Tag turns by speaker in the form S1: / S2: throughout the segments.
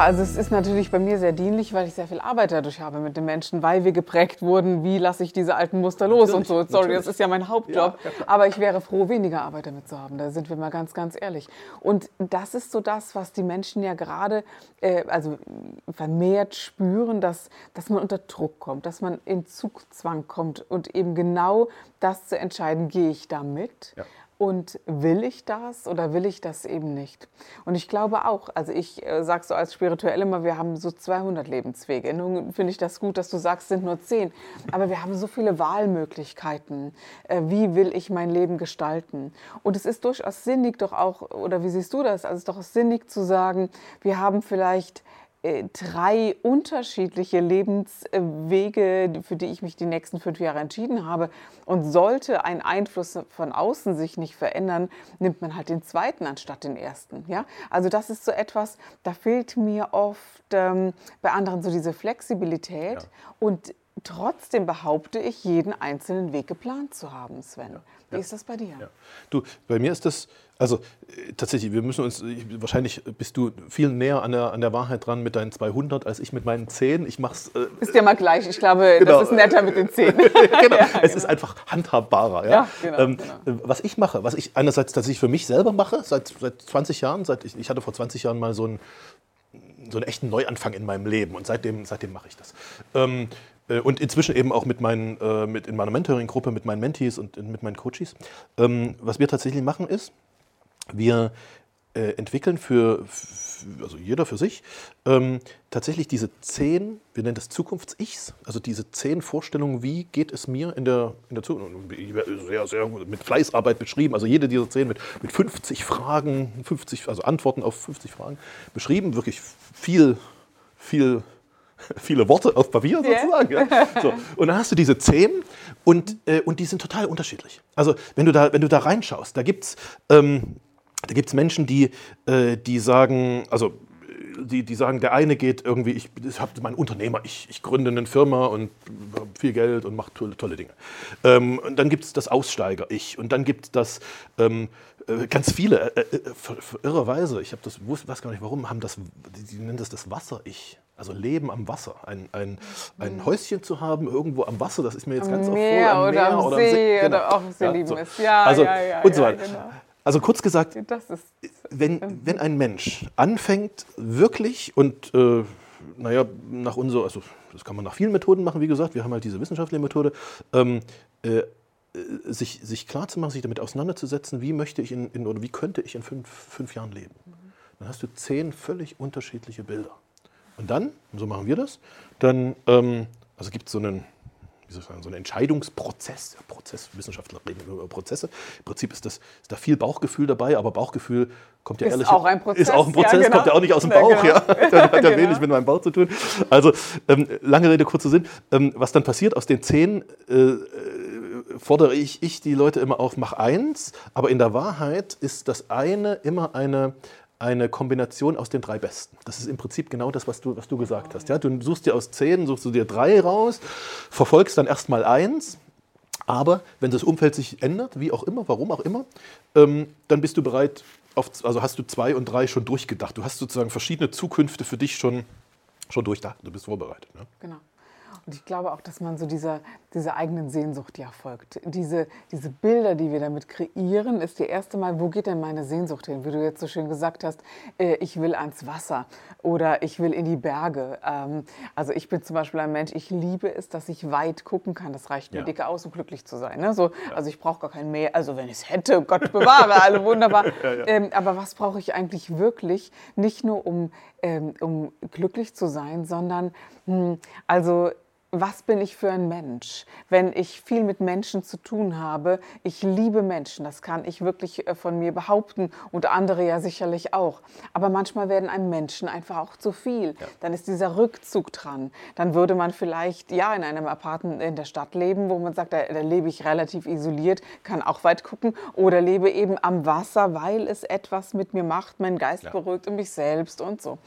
S1: Also es ist natürlich bei mir sehr dienlich, weil ich sehr viel Arbeit dadurch habe mit den Menschen, weil wir geprägt wurden, wie lasse ich diese alten Muster los natürlich, und so. Sorry, natürlich. das ist ja mein Hauptjob. Ja. Aber ich wäre froh, weniger Arbeit damit zu haben. Da sind wir mal ganz, ganz ehrlich. Und das ist so das, was die Menschen ja gerade äh, also vermehrt spüren, dass, dass man unter Druck kommt, dass man in Zugzwang kommt und eben genau das zu entscheiden, gehe ich da mit? Ja und will ich das oder will ich das eben nicht? Und ich glaube auch, also ich äh, sage so als Spirituelle immer, wir haben so 200 Lebenswege. Nun finde ich das gut, dass du sagst, sind nur 10. Aber wir haben so viele Wahlmöglichkeiten. Äh, wie will ich mein Leben gestalten? Und es ist durchaus sinnig doch auch, oder wie siehst du das? Also es ist doch sinnig zu sagen, wir haben vielleicht drei unterschiedliche Lebenswege, für die ich mich die nächsten fünf Jahre entschieden habe. Und sollte ein Einfluss von außen sich nicht verändern, nimmt man halt den zweiten anstatt den ersten. Ja? Also das ist so etwas, da fehlt mir oft ähm, bei anderen so diese Flexibilität. Ja. Und trotzdem behaupte ich, jeden einzelnen Weg geplant zu haben, Sven. Ja. Wie ist das bei dir?
S2: Du, bei mir ist das also äh, tatsächlich, wir müssen uns, wahrscheinlich bist du viel näher an der, an der Wahrheit dran mit deinen 200 als ich mit meinen 10. Ich mach's.
S1: Äh, ist ja mal gleich. Ich glaube, genau. das ist netter mit den 10. genau.
S2: ja, es genau. ist einfach handhabbarer. Ja? ja genau, ähm, genau. Äh, Was ich mache, was ich einerseits tatsächlich für mich selber mache, seit, seit 20 Jahren, seit ich, ich hatte vor 20 Jahren mal so einen, so einen echten Neuanfang in meinem Leben und seitdem, seitdem mache ich das. Ähm, und inzwischen eben auch mit meinen, äh, mit in meiner Mentoring-Gruppe, mit meinen Mentees und mit meinen Coaches. Ähm, was wir tatsächlich machen ist, wir äh, entwickeln für, für, also jeder für sich, ähm, tatsächlich diese zehn, wir nennen das Zukunfts-Ichs, also diese zehn Vorstellungen, wie geht es mir in der, in der Zukunft, sehr, sehr mit Fleißarbeit beschrieben, also jede dieser zehn mit, mit 50 Fragen, 50, also Antworten auf 50 Fragen beschrieben, wirklich viel, viel viele Worte auf Papier sozusagen. Yeah. Ja. So. Und dann hast du diese zehn und, äh, und die sind total unterschiedlich. Also wenn du da, wenn du da reinschaust, da gibt es ähm, da Menschen, die, äh, die sagen, also die, die sagen, der eine geht irgendwie, ich, ich habe mein Unternehmer, ich, ich gründe eine Firma und habe viel Geld und mache tolle, tolle Dinge. Ähm, und dann gibt es das Aussteiger-Ich und dann gibt es das, ähm, äh, ganz viele, äh, äh, irrerweise, ich habe das, weiß gar nicht warum, haben das, die, die nennen das das Wasser-Ich. Also Leben am Wasser, ein, ein, ein mhm. Häuschen zu haben irgendwo am Wasser, das ist mir jetzt
S1: am
S2: ganz
S1: Meer, oft vor, am Meer oder am See, oder, am See, genau. oder auch Sie ja, lieben so. es. Ja,
S2: also,
S1: ja, ja,
S2: und so weiter. Genau. Also kurz gesagt, wenn, wenn ein Mensch anfängt wirklich und äh, naja, nach unserer, also das kann man nach vielen Methoden machen, wie gesagt, wir haben halt diese wissenschaftliche Methode, ähm, äh, sich, sich klar zu machen, sich damit auseinanderzusetzen, wie möchte ich in, in oder wie könnte ich in fünf, fünf Jahren leben. Dann hast du zehn völlig unterschiedliche Bilder. Und dann, und so machen wir das, dann, ähm, also gibt es so einen, wie soll ich sagen, so ein Entscheidungsprozess. Ja, Prozesswissenschaftler reden über Prozesse. Im Prinzip ist, das, ist da viel Bauchgefühl dabei, aber Bauchgefühl kommt ja
S1: ist
S2: ehrlich.
S1: Auch ein Prozess,
S2: ist auch ein Prozess, ja, genau. kommt ja auch nicht aus dem Bauch. Ja, genau. ja. hat ja genau. wenig mit meinem Bauch zu tun. Also, ähm, lange Rede, kurzer Sinn. Ähm, was dann passiert aus den zehn. Äh, äh, fordere ich, ich die Leute immer auf, mach eins, aber in der Wahrheit ist das eine immer eine, eine Kombination aus den drei Besten. Das ist im Prinzip genau das, was du, was du gesagt hast. Ja? Du suchst dir aus zehn, suchst du dir drei raus, verfolgst dann erstmal eins, aber wenn das Umfeld sich ändert, wie auch immer, warum auch immer, ähm, dann bist du bereit, auf, also hast du zwei und drei schon durchgedacht. Du hast sozusagen verschiedene Zukünfte für dich schon, schon durchdacht. Du bist vorbereitet. Ne?
S1: Genau. Und ich glaube auch, dass man so dieser, dieser eigenen Sehnsucht ja folgt. Diese, diese Bilder, die wir damit kreieren, ist die erste Mal, wo geht denn meine Sehnsucht hin? Wie du jetzt so schön gesagt hast, äh, ich will ans Wasser oder ich will in die Berge. Ähm, also ich bin zum Beispiel ein Mensch, ich liebe es, dass ich weit gucken kann. Das reicht mir ja. dicke aus, um glücklich zu sein. Ne? So, ja. Also ich brauche gar kein Meer. Also wenn ich es hätte, Gott bewahre, alle wunderbar. ja, ähm, aber was brauche ich eigentlich wirklich? Nicht nur um, ähm, um glücklich zu sein, sondern mh, hm, also was bin ich für ein Mensch? Wenn ich viel mit Menschen zu tun habe, ich liebe Menschen, das kann ich wirklich äh, von mir behaupten und andere ja sicherlich auch. Aber manchmal werden einem Menschen einfach auch zu viel. Ja. Dann ist dieser Rückzug dran. Dann würde man vielleicht ja in einem Apartment in der Stadt leben, wo man sagt, da, da lebe ich relativ isoliert, kann auch weit gucken oder lebe eben am Wasser, weil es etwas mit mir macht, mein Geist ja. beruhigt und mich selbst und so.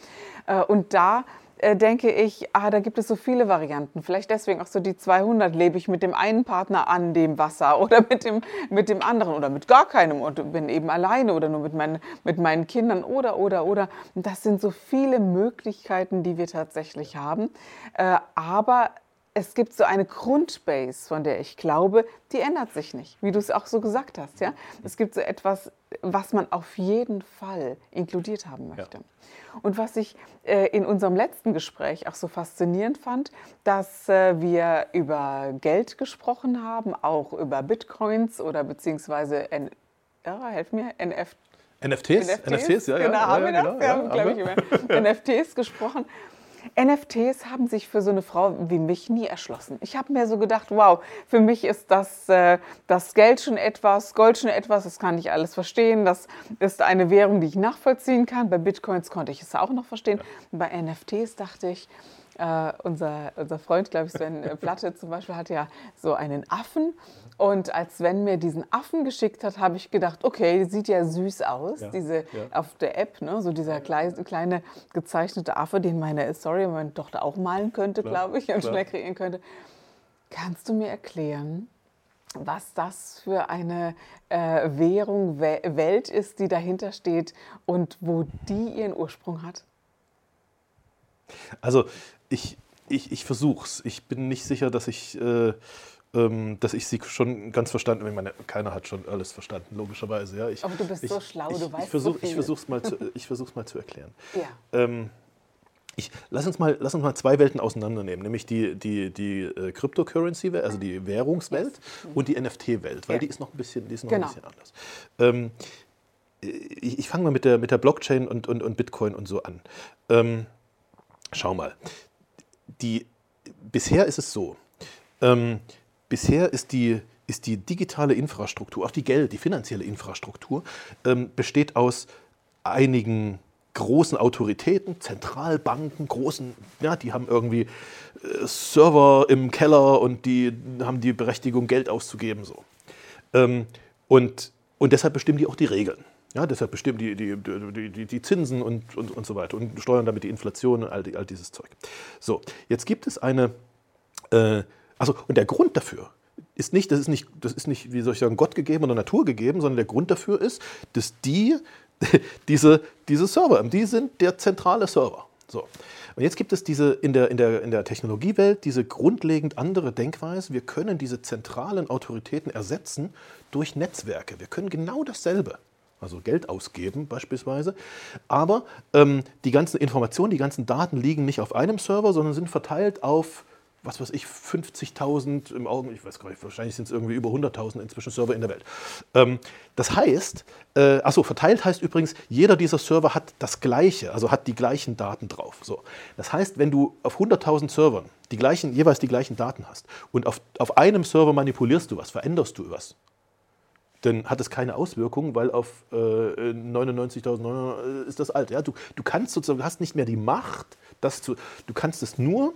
S1: Äh, und da denke ich, ah, da gibt es so viele Varianten. Vielleicht deswegen auch so die 200 lebe ich mit dem einen Partner an dem Wasser oder mit dem, mit dem anderen oder mit gar keinem und bin eben alleine oder nur mit, mein, mit meinen Kindern oder, oder, oder. Das sind so viele Möglichkeiten, die wir tatsächlich haben. Äh, aber es gibt so eine Grundbase, von der ich glaube, die ändert sich nicht, wie du es auch so gesagt hast. Ja? Es gibt so etwas, was man auf jeden Fall inkludiert haben möchte. Ja. Und was ich äh, in unserem letzten Gespräch auch so faszinierend fand, dass äh, wir über Geld gesprochen haben, auch über Bitcoins oder beziehungsweise, N ja, helf mir, NF
S2: NFTs? NFTs,
S1: NFTs ja, genau, ja, haben ja, wir das? Genau, wir haben, glaube ich, über NFTs gesprochen. NFTs haben sich für so eine Frau wie mich nie erschlossen. Ich habe mir so gedacht, wow, für mich ist das, äh, das Geld schon etwas, Gold schon etwas, das kann ich alles verstehen. Das ist eine Währung, die ich nachvollziehen kann. Bei Bitcoins konnte ich es auch noch verstehen. Ja. Bei NFTs dachte ich, Uh, unser, unser Freund, glaube ich, Sven Platte zum Beispiel, hat ja so einen Affen. Und als Sven mir diesen Affen geschickt hat, habe ich gedacht, okay, sieht ja süß aus, ja, diese ja. auf der App, ne? so dieser kleine, kleine gezeichnete Affe, den meine, sorry, meine Tochter auch malen könnte, glaube ich, und klar. schnell kreieren könnte. Kannst du mir erklären, was das für eine äh, Währung, Welt ist, die dahinter steht und wo die ihren Ursprung hat?
S2: Also ich, ich, ich versuche es. Ich bin nicht sicher, dass ich, äh, ähm, dass ich sie schon ganz verstanden habe. Ich meine, keiner hat schon alles verstanden, logischerweise. Ja. Ich,
S1: Aber du bist
S2: ich,
S1: so schlau,
S2: ich,
S1: du weißt
S2: versuch,
S1: so viel.
S2: Ich versuche es mal, zu, mal zu erklären.
S1: Ja.
S2: Ähm, ich, lass, uns mal, lass uns mal zwei Welten auseinandernehmen, nämlich die, die, die äh, Cryptocurrency, also die Währungswelt yes. und die NFT-Welt, weil ja. die ist noch ein bisschen, die ist noch genau. ein bisschen anders. Ähm, ich, ich fange mal mit der, mit der Blockchain und, und, und Bitcoin und so an. Ähm, schau mal, die, bisher ist es so, ähm, bisher ist die, ist die digitale Infrastruktur, auch die Geld, die finanzielle Infrastruktur, ähm, besteht aus einigen großen Autoritäten, Zentralbanken, großen, ja, die haben irgendwie äh, Server im Keller und die haben die Berechtigung, Geld auszugeben. So. Ähm, und, und deshalb bestimmen die auch die Regeln. Ja, deshalb bestimmen die, die, die, die Zinsen und, und, und so weiter und steuern damit die Inflation und all, all dieses Zeug. So, jetzt gibt es eine, äh, also und der Grund dafür ist nicht, das ist nicht, das ist nicht, wie soll ich sagen, Gott gegeben oder Natur gegeben, sondern der Grund dafür ist, dass die, diese, diese Server, die sind der zentrale Server. So. Und jetzt gibt es diese in der, in, der, in der Technologiewelt diese grundlegend andere Denkweise. Wir können diese zentralen Autoritäten ersetzen durch Netzwerke. Wir können genau dasselbe also Geld ausgeben beispielsweise. Aber ähm, die ganzen Informationen, die ganzen Daten liegen nicht auf einem Server, sondern sind verteilt auf, was weiß ich, 50.000 im Augen, ich weiß gar nicht, wahrscheinlich sind es irgendwie über 100.000 inzwischen Server in der Welt. Ähm, das heißt, äh, achso, verteilt heißt übrigens, jeder dieser Server hat das Gleiche, also hat die gleichen Daten drauf. So. Das heißt, wenn du auf 100.000 Servern die gleichen, jeweils die gleichen Daten hast und auf, auf einem Server manipulierst du was, veränderst du was, dann hat es keine Auswirkung, weil auf äh, 99.900 ist das alt. Ja? Du, du kannst sozusagen, du hast nicht mehr die Macht, das zu, du kannst es nur,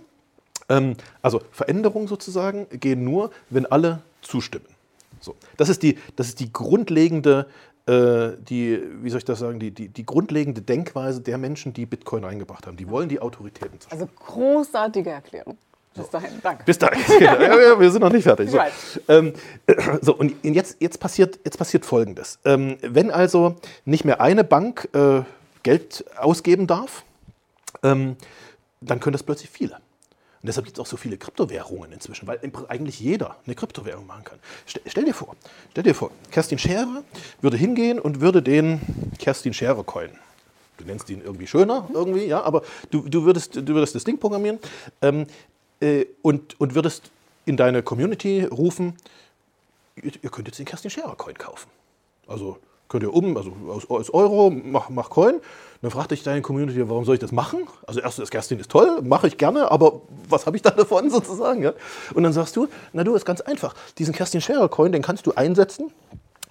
S2: ähm, also Veränderungen sozusagen gehen nur, wenn alle zustimmen. So. Das, ist die, das ist die grundlegende, äh, die, wie soll ich das sagen, die, die, die grundlegende Denkweise der Menschen, die Bitcoin eingebracht haben. Die wollen die Autoritäten
S1: zerstören. Also großartige Erklärung. Bis dahin, danke.
S2: Bis dahin. ja, wir sind noch nicht fertig. So, ähm, so und jetzt, jetzt, passiert, jetzt passiert Folgendes. Ähm, wenn also nicht mehr eine Bank äh, Geld ausgeben darf, ähm, dann können das plötzlich viele. Deshalb gibt es auch so viele Kryptowährungen inzwischen, weil eigentlich jeder eine Kryptowährung machen kann. Stell, stell, dir vor, stell dir vor, Kerstin Scherer würde hingehen und würde den Kerstin Scherer Coin du nennst ihn irgendwie schöner, irgendwie, ja, aber du, du, würdest, du würdest das Ding programmieren. Ähm, äh, und, und würdest in deine Community rufen, ihr, ihr könnt jetzt den Kerstin Scherer Coin kaufen. Also könnt ihr um, also aus, Euro, mach, mach Coin. Dann fragt dich deine Community, warum soll ich das machen? Also erstens, Kerstin ist toll, mache ich gerne, aber was habe ich da davon sozusagen? Ja? Und dann sagst du, na du, ist ganz einfach. Diesen Kerstin Scherer Coin, den kannst du einsetzen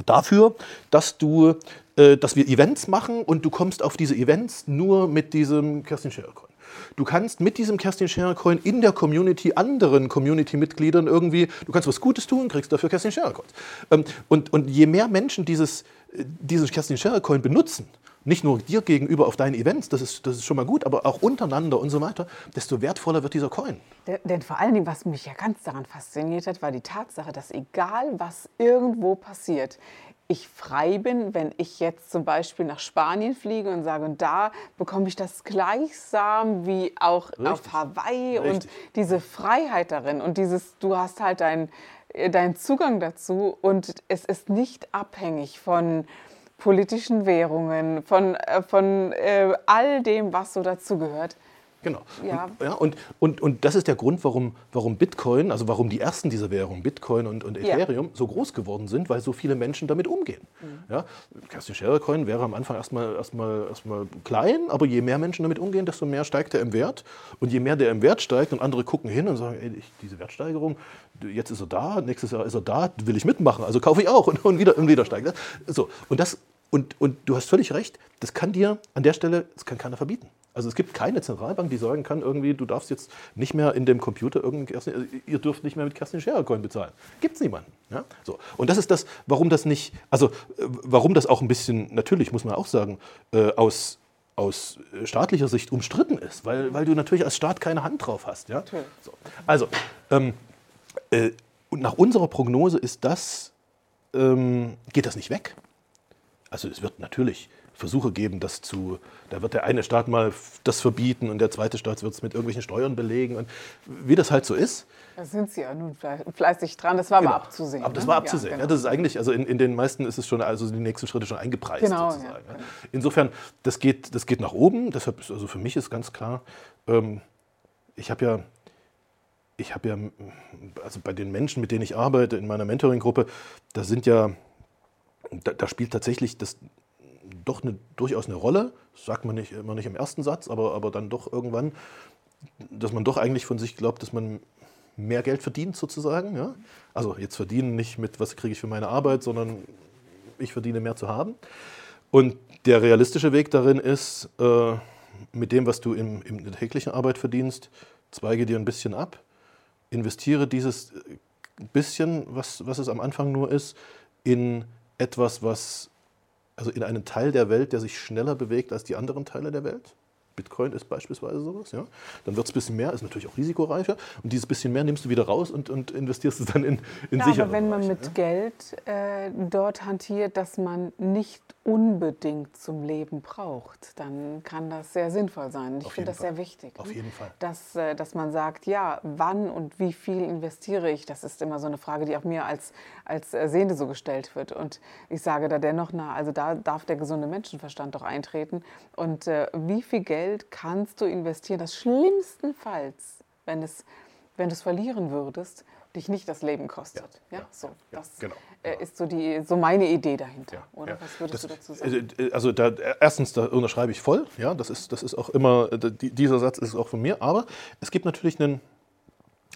S2: dafür, dass du, äh, dass wir Events machen und du kommst auf diese Events nur mit diesem Kerstin Scherer Coin. Du kannst mit diesem Kerstin Scherer Coin in der Community anderen Community-Mitgliedern irgendwie, du kannst was Gutes tun, kriegst dafür Kerstin Scherer Coins. Ähm, und, und je mehr Menschen dieses, diesen Kerstin Scherer Coin benutzen, nicht nur dir gegenüber auf deinen Events, das ist, das ist schon mal gut, aber auch untereinander und so weiter, desto wertvoller wird dieser Coin.
S1: Denn, denn vor allen Dingen, was mich ja ganz daran fasziniert hat, war die Tatsache, dass egal was irgendwo passiert, ich frei bin, wenn ich jetzt zum Beispiel nach Spanien fliege und sage, und da bekomme ich das gleichsam wie auch Richtig. auf Hawaii Richtig. und diese Freiheit darin und dieses, du hast halt deinen dein Zugang dazu und es ist nicht abhängig von politischen Währungen, von, äh, von äh, all dem, was so dazugehört.
S2: Genau. Ja. Und, ja, und, und, und das ist der Grund, warum, warum Bitcoin, also warum die ersten dieser Währungen, Bitcoin und, und Ethereum, ja. so groß geworden sind, weil so viele Menschen damit umgehen. Mhm. Ja, Kerstin Scherer Coin wäre am Anfang erstmal, erstmal, erstmal klein, aber je mehr Menschen damit umgehen, desto mehr steigt er im Wert. Und je mehr der im Wert steigt und andere gucken hin und sagen, ey, ich, diese Wertsteigerung, jetzt ist er da, nächstes Jahr ist er da, will ich mitmachen, also kaufe ich auch und, und wieder, und wieder steigt er. So, und das und, und du hast völlig recht, das kann dir an der Stelle, das kann keiner verbieten. Also es gibt keine Zentralbank, die sagen kann, irgendwie, du darfst jetzt nicht mehr in dem Computer irgendein also ihr dürft nicht mehr mit Kerstin Scherer Coin bezahlen. Gibt es niemanden. Ja? So. Und das ist das, warum das nicht, also äh, warum das auch ein bisschen, natürlich muss man auch sagen, äh, aus, aus staatlicher Sicht umstritten ist, weil, weil du natürlich als Staat keine Hand drauf hast. Ja? So. Also, ähm, äh, nach unserer Prognose ist das, ähm, geht das nicht weg. Also es wird natürlich Versuche geben, das zu, da wird der eine Staat mal das verbieten und der zweite Staat wird es mit irgendwelchen Steuern belegen und wie das halt so ist.
S1: Da sind Sie ja nun fleißig dran, das war genau. mal abzusehen.
S2: Aber das ne? war abzusehen. Ja, genau. ja, das ist eigentlich, also in, in, den meisten ist es schon, also die nächsten Schritte schon eingepreist genau, sozusagen. Ja. Insofern, das geht, das geht nach oben, deshalb, ist, also für mich ist ganz klar, ähm, ich habe ja, ich habe ja, also bei den Menschen, mit denen ich arbeite in meiner Mentoring-Gruppe, da sind ja da, da spielt tatsächlich das doch eine, durchaus eine Rolle, das sagt man nicht immer nicht im ersten Satz, aber, aber dann doch irgendwann, dass man doch eigentlich von sich glaubt, dass man mehr Geld verdient sozusagen. Ja? Also jetzt verdienen nicht mit, was kriege ich für meine Arbeit, sondern ich verdiene mehr zu haben. Und der realistische Weg darin ist, äh, mit dem, was du im, in der täglichen Arbeit verdienst, zweige dir ein bisschen ab, investiere dieses bisschen, was, was es am Anfang nur ist, in etwas, was, also in einen Teil der Welt, der sich schneller bewegt als die anderen Teile der Welt. Bitcoin ist beispielsweise sowas, ja. Dann wird es ein bisschen mehr, ist natürlich auch risikoreicher. Und dieses bisschen mehr nimmst du wieder raus und, und investierst es dann in, in ja, sichere
S1: Aber wenn man Bereiche, mit ja? Geld äh, dort hantiert, dass man nicht unbedingt zum Leben braucht, dann kann das sehr sinnvoll sein. Ich finde das Fall. sehr wichtig.
S2: Auf ne? jeden Fall.
S1: Dass, äh, dass man sagt, ja, wann und wie viel investiere ich, das ist immer so eine Frage, die auch mir als, als äh, Sehende so gestellt wird. Und ich sage da dennoch, na, also da darf der gesunde Menschenverstand doch eintreten. Und äh, wie viel Geld kannst du investieren? Das schlimmstenfalls, wenn es wenn du es verlieren würdest, dich nicht das Leben kostet. Ja, ja, so. das genau, äh, ist so, die, so meine Idee dahinter. Oder was würdest das, du dazu sagen?
S2: Äh, also da, erstens, da unterschreibe ich voll. Ja, das ist, das ist auch immer, äh, dieser Satz ist auch von mir. Aber es gibt natürlich einen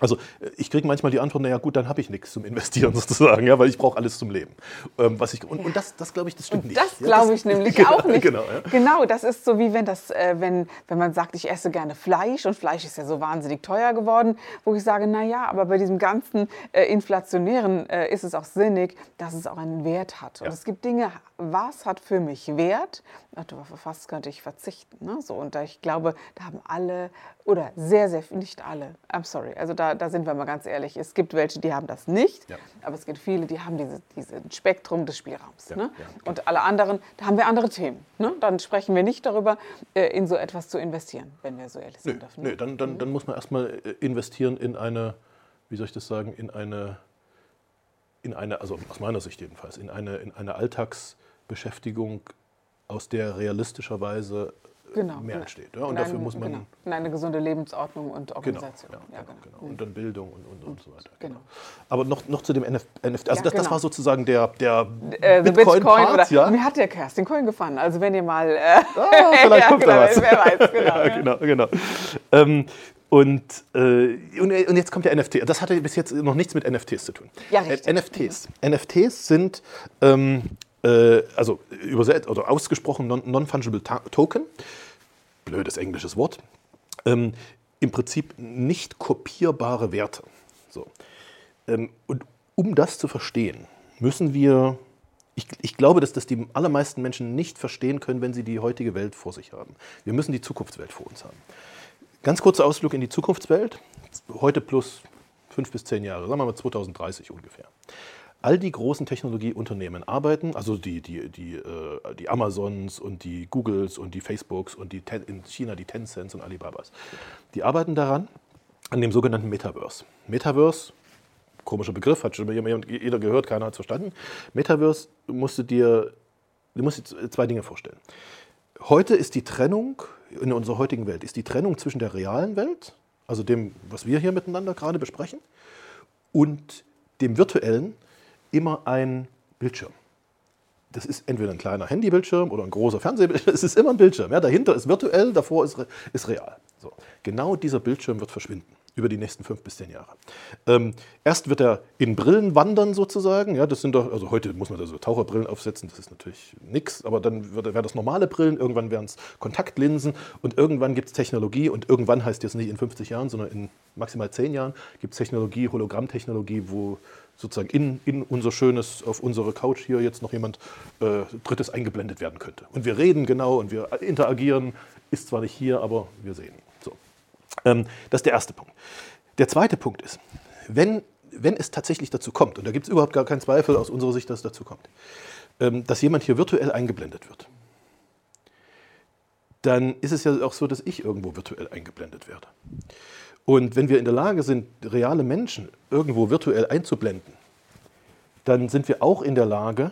S2: also ich kriege manchmal die Antwort, naja gut, dann habe ich nichts zum Investieren sozusagen, ja, weil ich brauche alles zum Leben. Ähm, was ich, und, und das, das glaube ich, das stimmt
S1: und
S2: nicht.
S1: Das glaube ich nämlich genau, auch nicht. Genau, ja. genau, das ist so wie wenn, das, äh, wenn, wenn man sagt, ich esse gerne Fleisch und Fleisch ist ja so wahnsinnig teuer geworden, wo ich sage, naja, aber bei diesem ganzen äh, Inflationären äh, ist es auch sinnig, dass es auch einen Wert hat. Und ja. es gibt Dinge, was hat für mich Wert? Auf was könnte ich verzichten? Ne? So, und da, ich glaube, da haben alle, oder sehr, sehr, nicht alle, I'm sorry, also da, da sind wir mal ganz ehrlich, es gibt welche, die haben das nicht, ja. aber es gibt viele, die haben dieses diese Spektrum des Spielraums. Ja, ne? ja, und alle anderen, da haben wir andere Themen. Ne? Dann sprechen wir nicht darüber, äh, in so etwas zu investieren, wenn wir so ehrlich
S2: sein dürfen. Nö, dann, dann, dann muss man erstmal äh, investieren in eine, wie soll ich das sagen, in eine, in eine also aus meiner Sicht jedenfalls, in eine, in eine Alltagsbeschäftigung, aus der realistischerweise genau, mehr entsteht. Ja? Und dafür muss man. Genau.
S1: In eine gesunde Lebensordnung und genau, Organisation.
S2: Genau, ja, ja, genau. Und dann Bildung und, und, und so weiter. Genau. Aber noch, noch zu dem NFT. Also das, das war sozusagen der, der
S1: äh, Bitcoin-Part. Bitcoin ja? Mir hat der Kerstin Coin gefallen. Also wenn ihr mal. Äh,
S2: ah, vielleicht kommt da was. Wer weiß, genau. genau, genau. Ähm, Und, äh, und, jetzt kommt der NFT. Das hatte bis jetzt noch nichts mit NFTs zu tun.
S1: Ja, richtig.
S2: NFTs. NFTs sind ähm, äh, also übersetzt oder ausgesprochen Non-Fungible Token. Blödes englisches Wort. Ähm, Im Prinzip nicht kopierbare Werte. So. Ähm, und um das zu verstehen, müssen wir ich, ich, glaube, dass das die allermeisten Menschen nicht verstehen können, wenn sie die heutige Welt vor sich haben. Wir müssen die Zukunftswelt vor uns haben. Ganz kurzer Ausflug in die Zukunftswelt. Heute plus fünf bis zehn Jahre, sagen wir mal 2030 ungefähr. All die großen Technologieunternehmen arbeiten, also die, die, die, äh, die Amazons und die Googles und die Facebooks und die in China die Tencents und Alibabas, die arbeiten daran, an dem sogenannten Metaverse. Metaverse komischer Begriff, hat schon jeder gehört, keiner hat es verstanden. Metaverse musst du dir, du musst dir zwei Dinge vorstellen. Heute ist die Trennung, in unserer heutigen Welt, ist die Trennung zwischen der realen Welt, also dem, was wir hier miteinander gerade besprechen, und dem virtuellen immer ein Bildschirm. Das ist entweder ein kleiner Handybildschirm oder ein großer Fernsehbildschirm. Es ist immer ein Bildschirm. Ja, dahinter ist virtuell, davor ist, ist real. So. Genau dieser Bildschirm wird verschwinden über die nächsten fünf bis zehn Jahre. Ähm, erst wird er in Brillen wandern sozusagen. Ja, das sind doch, also heute muss man da so Taucherbrillen aufsetzen, das ist natürlich nichts, aber dann wären das normale Brillen, irgendwann wären es Kontaktlinsen und irgendwann gibt es Technologie und irgendwann heißt jetzt nicht in 50 Jahren, sondern in maximal zehn Jahren gibt es Technologie, Hologrammtechnologie, wo sozusagen in, in unser schönes, auf unsere Couch hier jetzt noch jemand äh, Drittes eingeblendet werden könnte. Und wir reden genau und wir interagieren, ist zwar nicht hier, aber wir sehen. Ähm, das ist der erste Punkt. Der zweite Punkt ist, wenn, wenn es tatsächlich dazu kommt, und da gibt es überhaupt gar keinen Zweifel aus unserer Sicht, dass es dazu kommt, ähm, dass jemand hier virtuell eingeblendet wird, dann ist es ja auch so, dass ich irgendwo virtuell eingeblendet werde. Und wenn wir in der Lage sind, reale Menschen irgendwo virtuell einzublenden, dann sind wir auch in der Lage,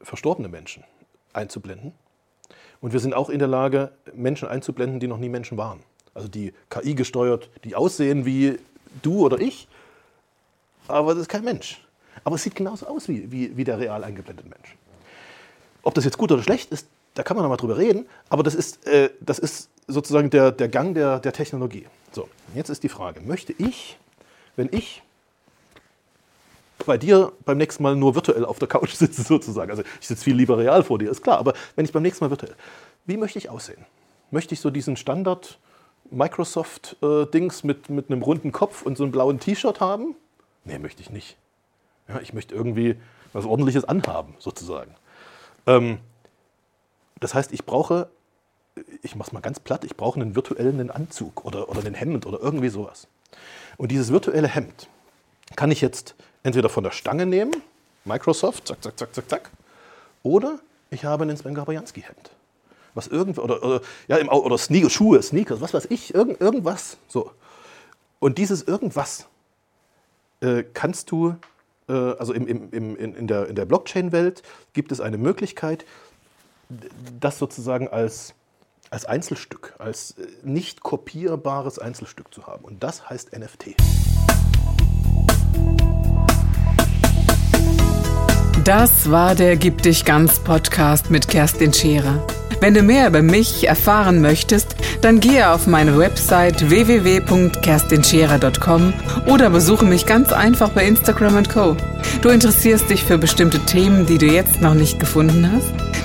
S2: verstorbene Menschen einzublenden und wir sind auch in der Lage, Menschen einzublenden, die noch nie Menschen waren. Also die KI gesteuert, die aussehen wie du oder ich, aber das ist kein Mensch. Aber es sieht genauso aus wie, wie, wie der real eingeblendete Mensch. Ob das jetzt gut oder schlecht ist, da kann man noch mal drüber reden, aber das ist, äh, das ist sozusagen der, der Gang der, der Technologie. So, jetzt ist die Frage, möchte ich, wenn ich bei dir beim nächsten Mal nur virtuell auf der Couch sitze sozusagen. Also ich sitze viel lieber real vor dir, ist klar. Aber wenn ich beim nächsten Mal virtuell, wie möchte ich aussehen? Möchte ich so diesen Standard Microsoft-Dings mit, mit einem runden Kopf und so einem blauen T-Shirt haben? Nee, möchte ich nicht. Ja, ich möchte irgendwie was Ordentliches anhaben, sozusagen. Ähm, das heißt, ich brauche, ich mache es mal ganz platt, ich brauche einen virtuellen Anzug oder, oder einen Hemd oder irgendwie sowas. Und dieses virtuelle Hemd kann ich jetzt entweder von der Stange nehmen, Microsoft, zack, zack, zack, zack, zack, oder ich habe einen Sven Gabrianski-Hemd. Was irgend, oder, oder, ja, im, oder Sneaker, Schuhe, Sneakers, was weiß ich, irgend, irgendwas. So. Und dieses irgendwas äh, kannst du, äh, also im, im, im, in der, in der Blockchain-Welt gibt es eine Möglichkeit, das sozusagen als, als Einzelstück, als äh, nicht kopierbares Einzelstück zu haben. Und das heißt NFT.
S3: Das war der Gib dich ganz Podcast mit Kerstin Scherer. Wenn du mehr über mich erfahren möchtest, dann gehe auf meine Website www.kerstinscherer.com oder besuche mich ganz einfach bei Instagram Co. Du interessierst dich für bestimmte Themen, die du jetzt noch nicht gefunden hast?